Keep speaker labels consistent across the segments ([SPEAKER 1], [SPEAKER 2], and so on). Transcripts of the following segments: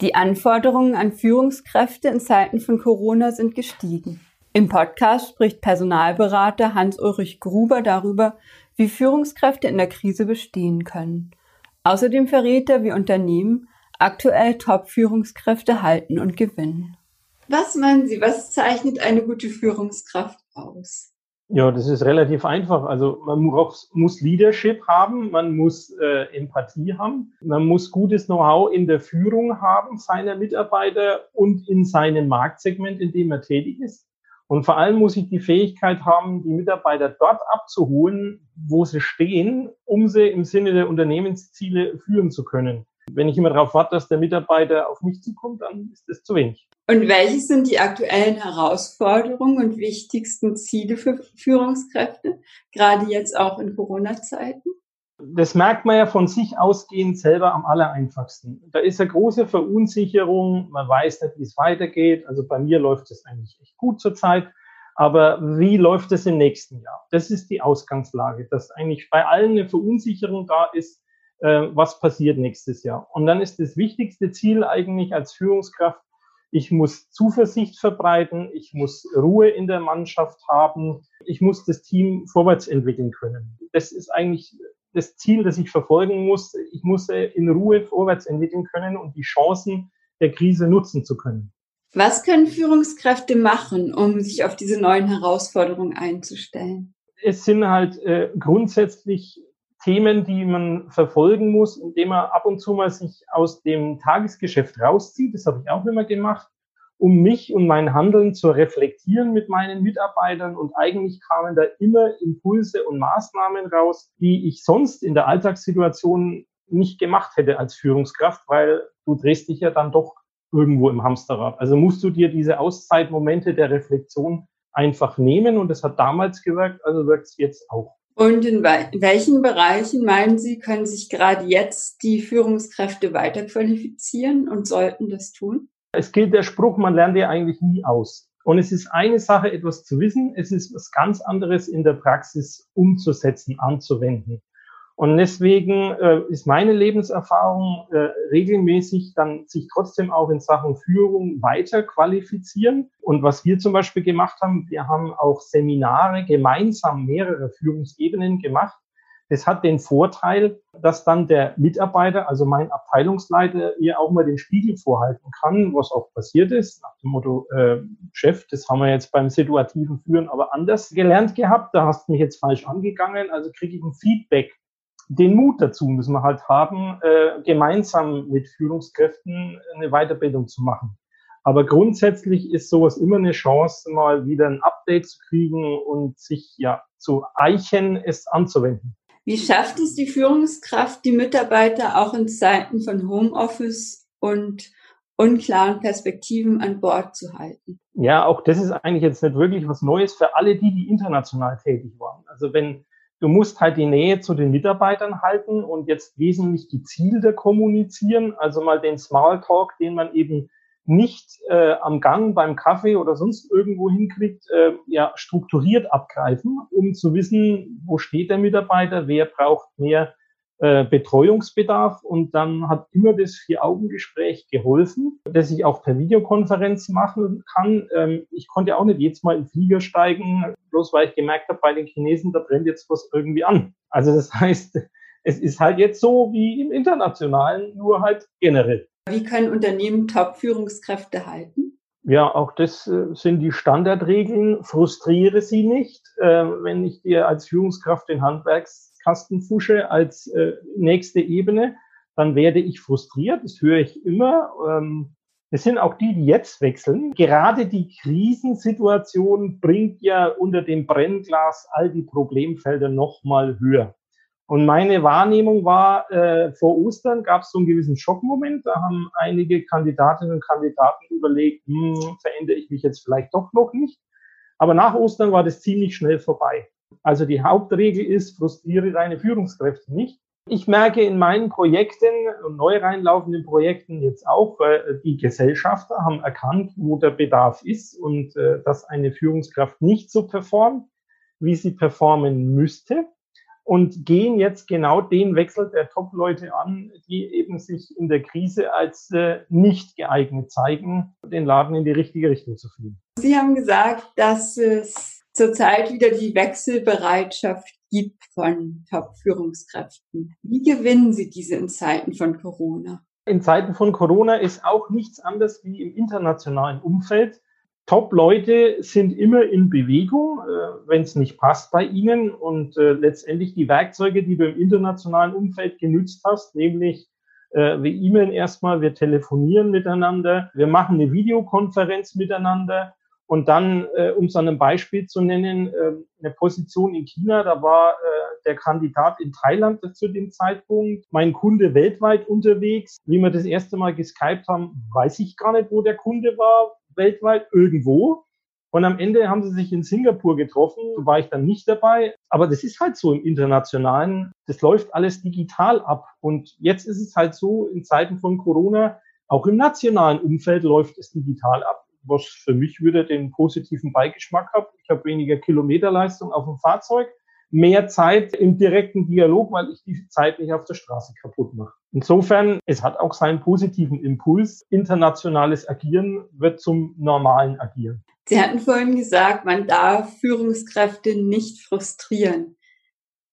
[SPEAKER 1] Die Anforderungen an Führungskräfte in Zeiten von Corona sind gestiegen. Im Podcast spricht Personalberater Hans-Ulrich Gruber darüber, wie Führungskräfte in der Krise bestehen können. Außerdem verrät er, wie Unternehmen aktuell Top-Führungskräfte halten und gewinnen.
[SPEAKER 2] Was meinen Sie, was zeichnet eine gute Führungskraft aus?
[SPEAKER 3] Ja, das ist relativ einfach. Also man muss, muss Leadership haben, man muss äh, Empathie haben, man muss gutes Know-how in der Führung haben seiner Mitarbeiter und in seinem Marktsegment, in dem er tätig ist. Und vor allem muss ich die Fähigkeit haben, die Mitarbeiter dort abzuholen, wo sie stehen, um sie im Sinne der Unternehmensziele führen zu können. Wenn ich immer darauf warte, dass der Mitarbeiter auf mich zukommt, dann ist das zu wenig.
[SPEAKER 2] Und welche sind die aktuellen Herausforderungen und wichtigsten Ziele für Führungskräfte, gerade jetzt auch in Corona-Zeiten?
[SPEAKER 3] Das merkt man ja von sich ausgehend selber am allereinfachsten. Da ist eine große Verunsicherung, man weiß nicht, wie es weitergeht. Also bei mir läuft es eigentlich echt gut zurzeit. Aber wie läuft es im nächsten Jahr? Das ist die Ausgangslage, dass eigentlich bei allen eine Verunsicherung da ist, äh, was passiert nächstes Jahr. Und dann ist das wichtigste Ziel eigentlich als Führungskraft, ich muss Zuversicht verbreiten, ich muss Ruhe in der Mannschaft haben, ich muss das Team vorwärts entwickeln können. Das ist eigentlich das Ziel, das ich verfolgen muss. Ich muss in Ruhe vorwärts entwickeln können und die Chancen der Krise nutzen zu können.
[SPEAKER 2] Was können Führungskräfte machen, um sich auf diese neuen Herausforderungen einzustellen?
[SPEAKER 3] Es sind halt äh, grundsätzlich Themen, die man verfolgen muss, indem man ab und zu mal sich aus dem Tagesgeschäft rauszieht. Das habe ich auch immer gemacht, um mich und mein Handeln zu reflektieren mit meinen Mitarbeitern. Und eigentlich kamen da immer Impulse und Maßnahmen raus, die ich sonst in der Alltagssituation nicht gemacht hätte als Führungskraft, weil du drehst dich ja dann doch irgendwo im Hamsterrad. Also musst du dir diese Auszeitmomente der Reflexion einfach nehmen und das hat damals gewirkt, also wirkt es jetzt auch.
[SPEAKER 2] Und in welchen Bereichen meinen Sie, können sich gerade jetzt die Führungskräfte weiter qualifizieren und sollten das tun?
[SPEAKER 3] Es gilt der Spruch, man lernt ja eigentlich nie aus. Und es ist eine Sache, etwas zu wissen, es ist was ganz anderes in der Praxis umzusetzen, anzuwenden. Und deswegen äh, ist meine Lebenserfahrung äh, regelmäßig dann sich trotzdem auch in Sachen Führung weiter qualifizieren. Und was wir zum Beispiel gemacht haben, wir haben auch Seminare gemeinsam mehrere Führungsebenen gemacht. Das hat den Vorteil, dass dann der Mitarbeiter, also mein Abteilungsleiter, ihr auch mal den Spiegel vorhalten kann, was auch passiert ist, nach dem Motto, äh, Chef, das haben wir jetzt beim situativen Führen aber anders gelernt gehabt, da hast du mich jetzt falsch angegangen, also kriege ich ein Feedback den Mut dazu müssen wir halt haben, äh, gemeinsam mit Führungskräften eine Weiterbildung zu machen. Aber grundsätzlich ist sowas immer eine Chance, mal wieder ein Update zu kriegen und sich ja zu eichen, es anzuwenden.
[SPEAKER 2] Wie schafft es die Führungskraft, die Mitarbeiter auch in Zeiten von Homeoffice und unklaren Perspektiven an Bord zu halten?
[SPEAKER 3] Ja, auch das ist eigentlich jetzt nicht wirklich was Neues für alle die, die international tätig waren. Also wenn Du musst halt die Nähe zu den Mitarbeitern halten und jetzt wesentlich gezielter kommunizieren, also mal den Smalltalk, den man eben nicht äh, am Gang beim Kaffee oder sonst irgendwo hinkriegt, äh, ja strukturiert abgreifen, um zu wissen, wo steht der Mitarbeiter, wer braucht mehr äh, Betreuungsbedarf und dann hat immer das Vier-Augen-Gespräch geholfen, das ich auch per Videokonferenz machen kann. Ähm, ich konnte auch nicht jetzt Mal in Flieger steigen, bloß weil ich gemerkt habe, bei den Chinesen, da brennt jetzt was irgendwie an. Also das heißt, es ist halt jetzt so wie im Internationalen, nur halt generell.
[SPEAKER 2] Wie können Unternehmen Top-Führungskräfte halten?
[SPEAKER 3] Ja, auch das äh, sind die Standardregeln. Frustriere sie nicht. Äh, wenn ich dir als Führungskraft den Handwerks Kastenfusche als äh, nächste Ebene, dann werde ich frustriert. Das höre ich immer. Ähm, es sind auch die, die jetzt wechseln. Gerade die Krisensituation bringt ja unter dem Brennglas all die Problemfelder nochmal höher. Und meine Wahrnehmung war, äh, vor Ostern gab es so einen gewissen Schockmoment. Da haben einige Kandidatinnen und Kandidaten überlegt, hm, verändere ich mich jetzt vielleicht doch noch nicht. Aber nach Ostern war das ziemlich schnell vorbei. Also die Hauptregel ist, frustriere deine Führungskräfte nicht. Ich merke in meinen Projekten und neu reinlaufenden Projekten jetzt auch, äh, die Gesellschafter haben erkannt, wo der Bedarf ist und äh, dass eine Führungskraft nicht so performt, wie sie performen müsste. und gehen jetzt genau den Wechsel der Top-Leute an, die eben sich in der Krise als äh, nicht geeignet zeigen, den Laden in die richtige Richtung zu führen.
[SPEAKER 2] Sie haben gesagt, dass es zurzeit wieder die Wechselbereitschaft gibt von Top-Führungskräften. Wie gewinnen Sie diese in Zeiten von Corona?
[SPEAKER 3] In Zeiten von Corona ist auch nichts anderes wie im internationalen Umfeld. Top-Leute sind immer in Bewegung, äh, wenn es nicht passt bei ihnen. Und äh, letztendlich die Werkzeuge, die du im internationalen Umfeld genützt hast, nämlich äh, wir e-mailen erstmal, wir telefonieren miteinander, wir machen eine Videokonferenz miteinander. Und dann, äh, um an einem Beispiel zu nennen, äh, eine Position in China, da war äh, der Kandidat in Thailand zu dem Zeitpunkt, mein Kunde weltweit unterwegs. Wie wir das erste Mal geskypt haben, weiß ich gar nicht, wo der Kunde war weltweit irgendwo. Und am Ende haben sie sich in Singapur getroffen, war ich dann nicht dabei. Aber das ist halt so im Internationalen. Das läuft alles digital ab. Und jetzt ist es halt so, in Zeiten von Corona, auch im nationalen Umfeld läuft es digital ab, was für mich wieder den positiven Beigeschmack hat. Ich habe weniger Kilometerleistung auf dem Fahrzeug mehr Zeit im direkten Dialog, weil ich die Zeit nicht auf der Straße kaputt mache. Insofern, es hat auch seinen positiven Impuls. Internationales Agieren wird zum normalen Agieren.
[SPEAKER 2] Sie hatten vorhin gesagt, man darf Führungskräfte nicht frustrieren.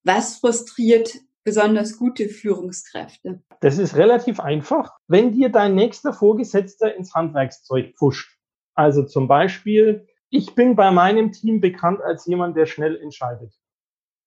[SPEAKER 2] Was frustriert besonders gute Führungskräfte?
[SPEAKER 3] Das ist relativ einfach. Wenn dir dein nächster Vorgesetzter ins Handwerkszeug pusht, also zum Beispiel, ich bin bei meinem Team bekannt als jemand, der schnell entscheidet.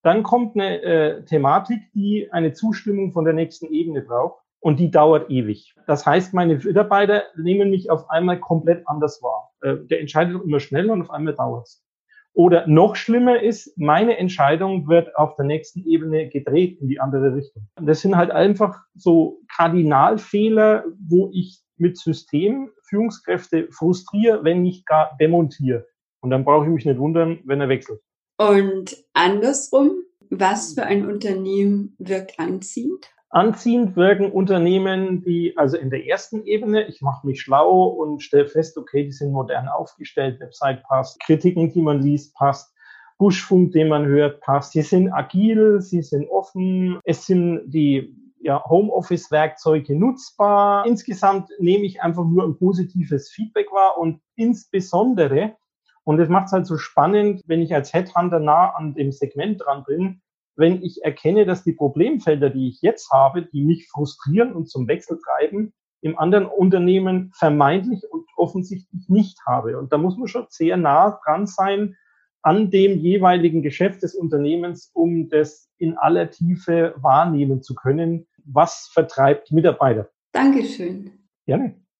[SPEAKER 3] Dann kommt eine äh, Thematik, die eine Zustimmung von der nächsten Ebene braucht und die dauert ewig. Das heißt, meine Mitarbeiter nehmen mich auf einmal komplett anders wahr. Äh, der entscheidet immer schneller und auf einmal dauert es. Oder noch schlimmer ist, meine Entscheidung wird auf der nächsten Ebene gedreht in die andere Richtung. Das sind halt einfach so Kardinalfehler, wo ich mit System Führungskräfte frustriere, wenn nicht gar demontiere. Und dann brauche ich mich nicht wundern, wenn er wechselt.
[SPEAKER 2] Und andersrum, was für ein Unternehmen wirkt anziehend?
[SPEAKER 3] Anziehend wirken Unternehmen, die also in der ersten Ebene, ich mache mich schlau und stelle fest, okay, die sind modern aufgestellt, Website passt, Kritiken, die man liest, passt, Buschfunk, den man hört, passt. Sie sind agil, sie sind offen, es sind die ja, Homeoffice-Werkzeuge nutzbar. Insgesamt nehme ich einfach nur ein positives Feedback wahr und insbesondere und das macht es halt so spannend, wenn ich als Headhunter nah an dem Segment dran bin, wenn ich erkenne, dass die Problemfelder, die ich jetzt habe, die mich frustrieren und zum Wechsel treiben, im anderen Unternehmen vermeintlich und offensichtlich nicht habe. Und da muss man schon sehr nah dran sein an dem jeweiligen Geschäft des Unternehmens, um das in aller Tiefe wahrnehmen zu können. Was vertreibt Mitarbeiter?
[SPEAKER 2] Dankeschön.
[SPEAKER 3] Gerne.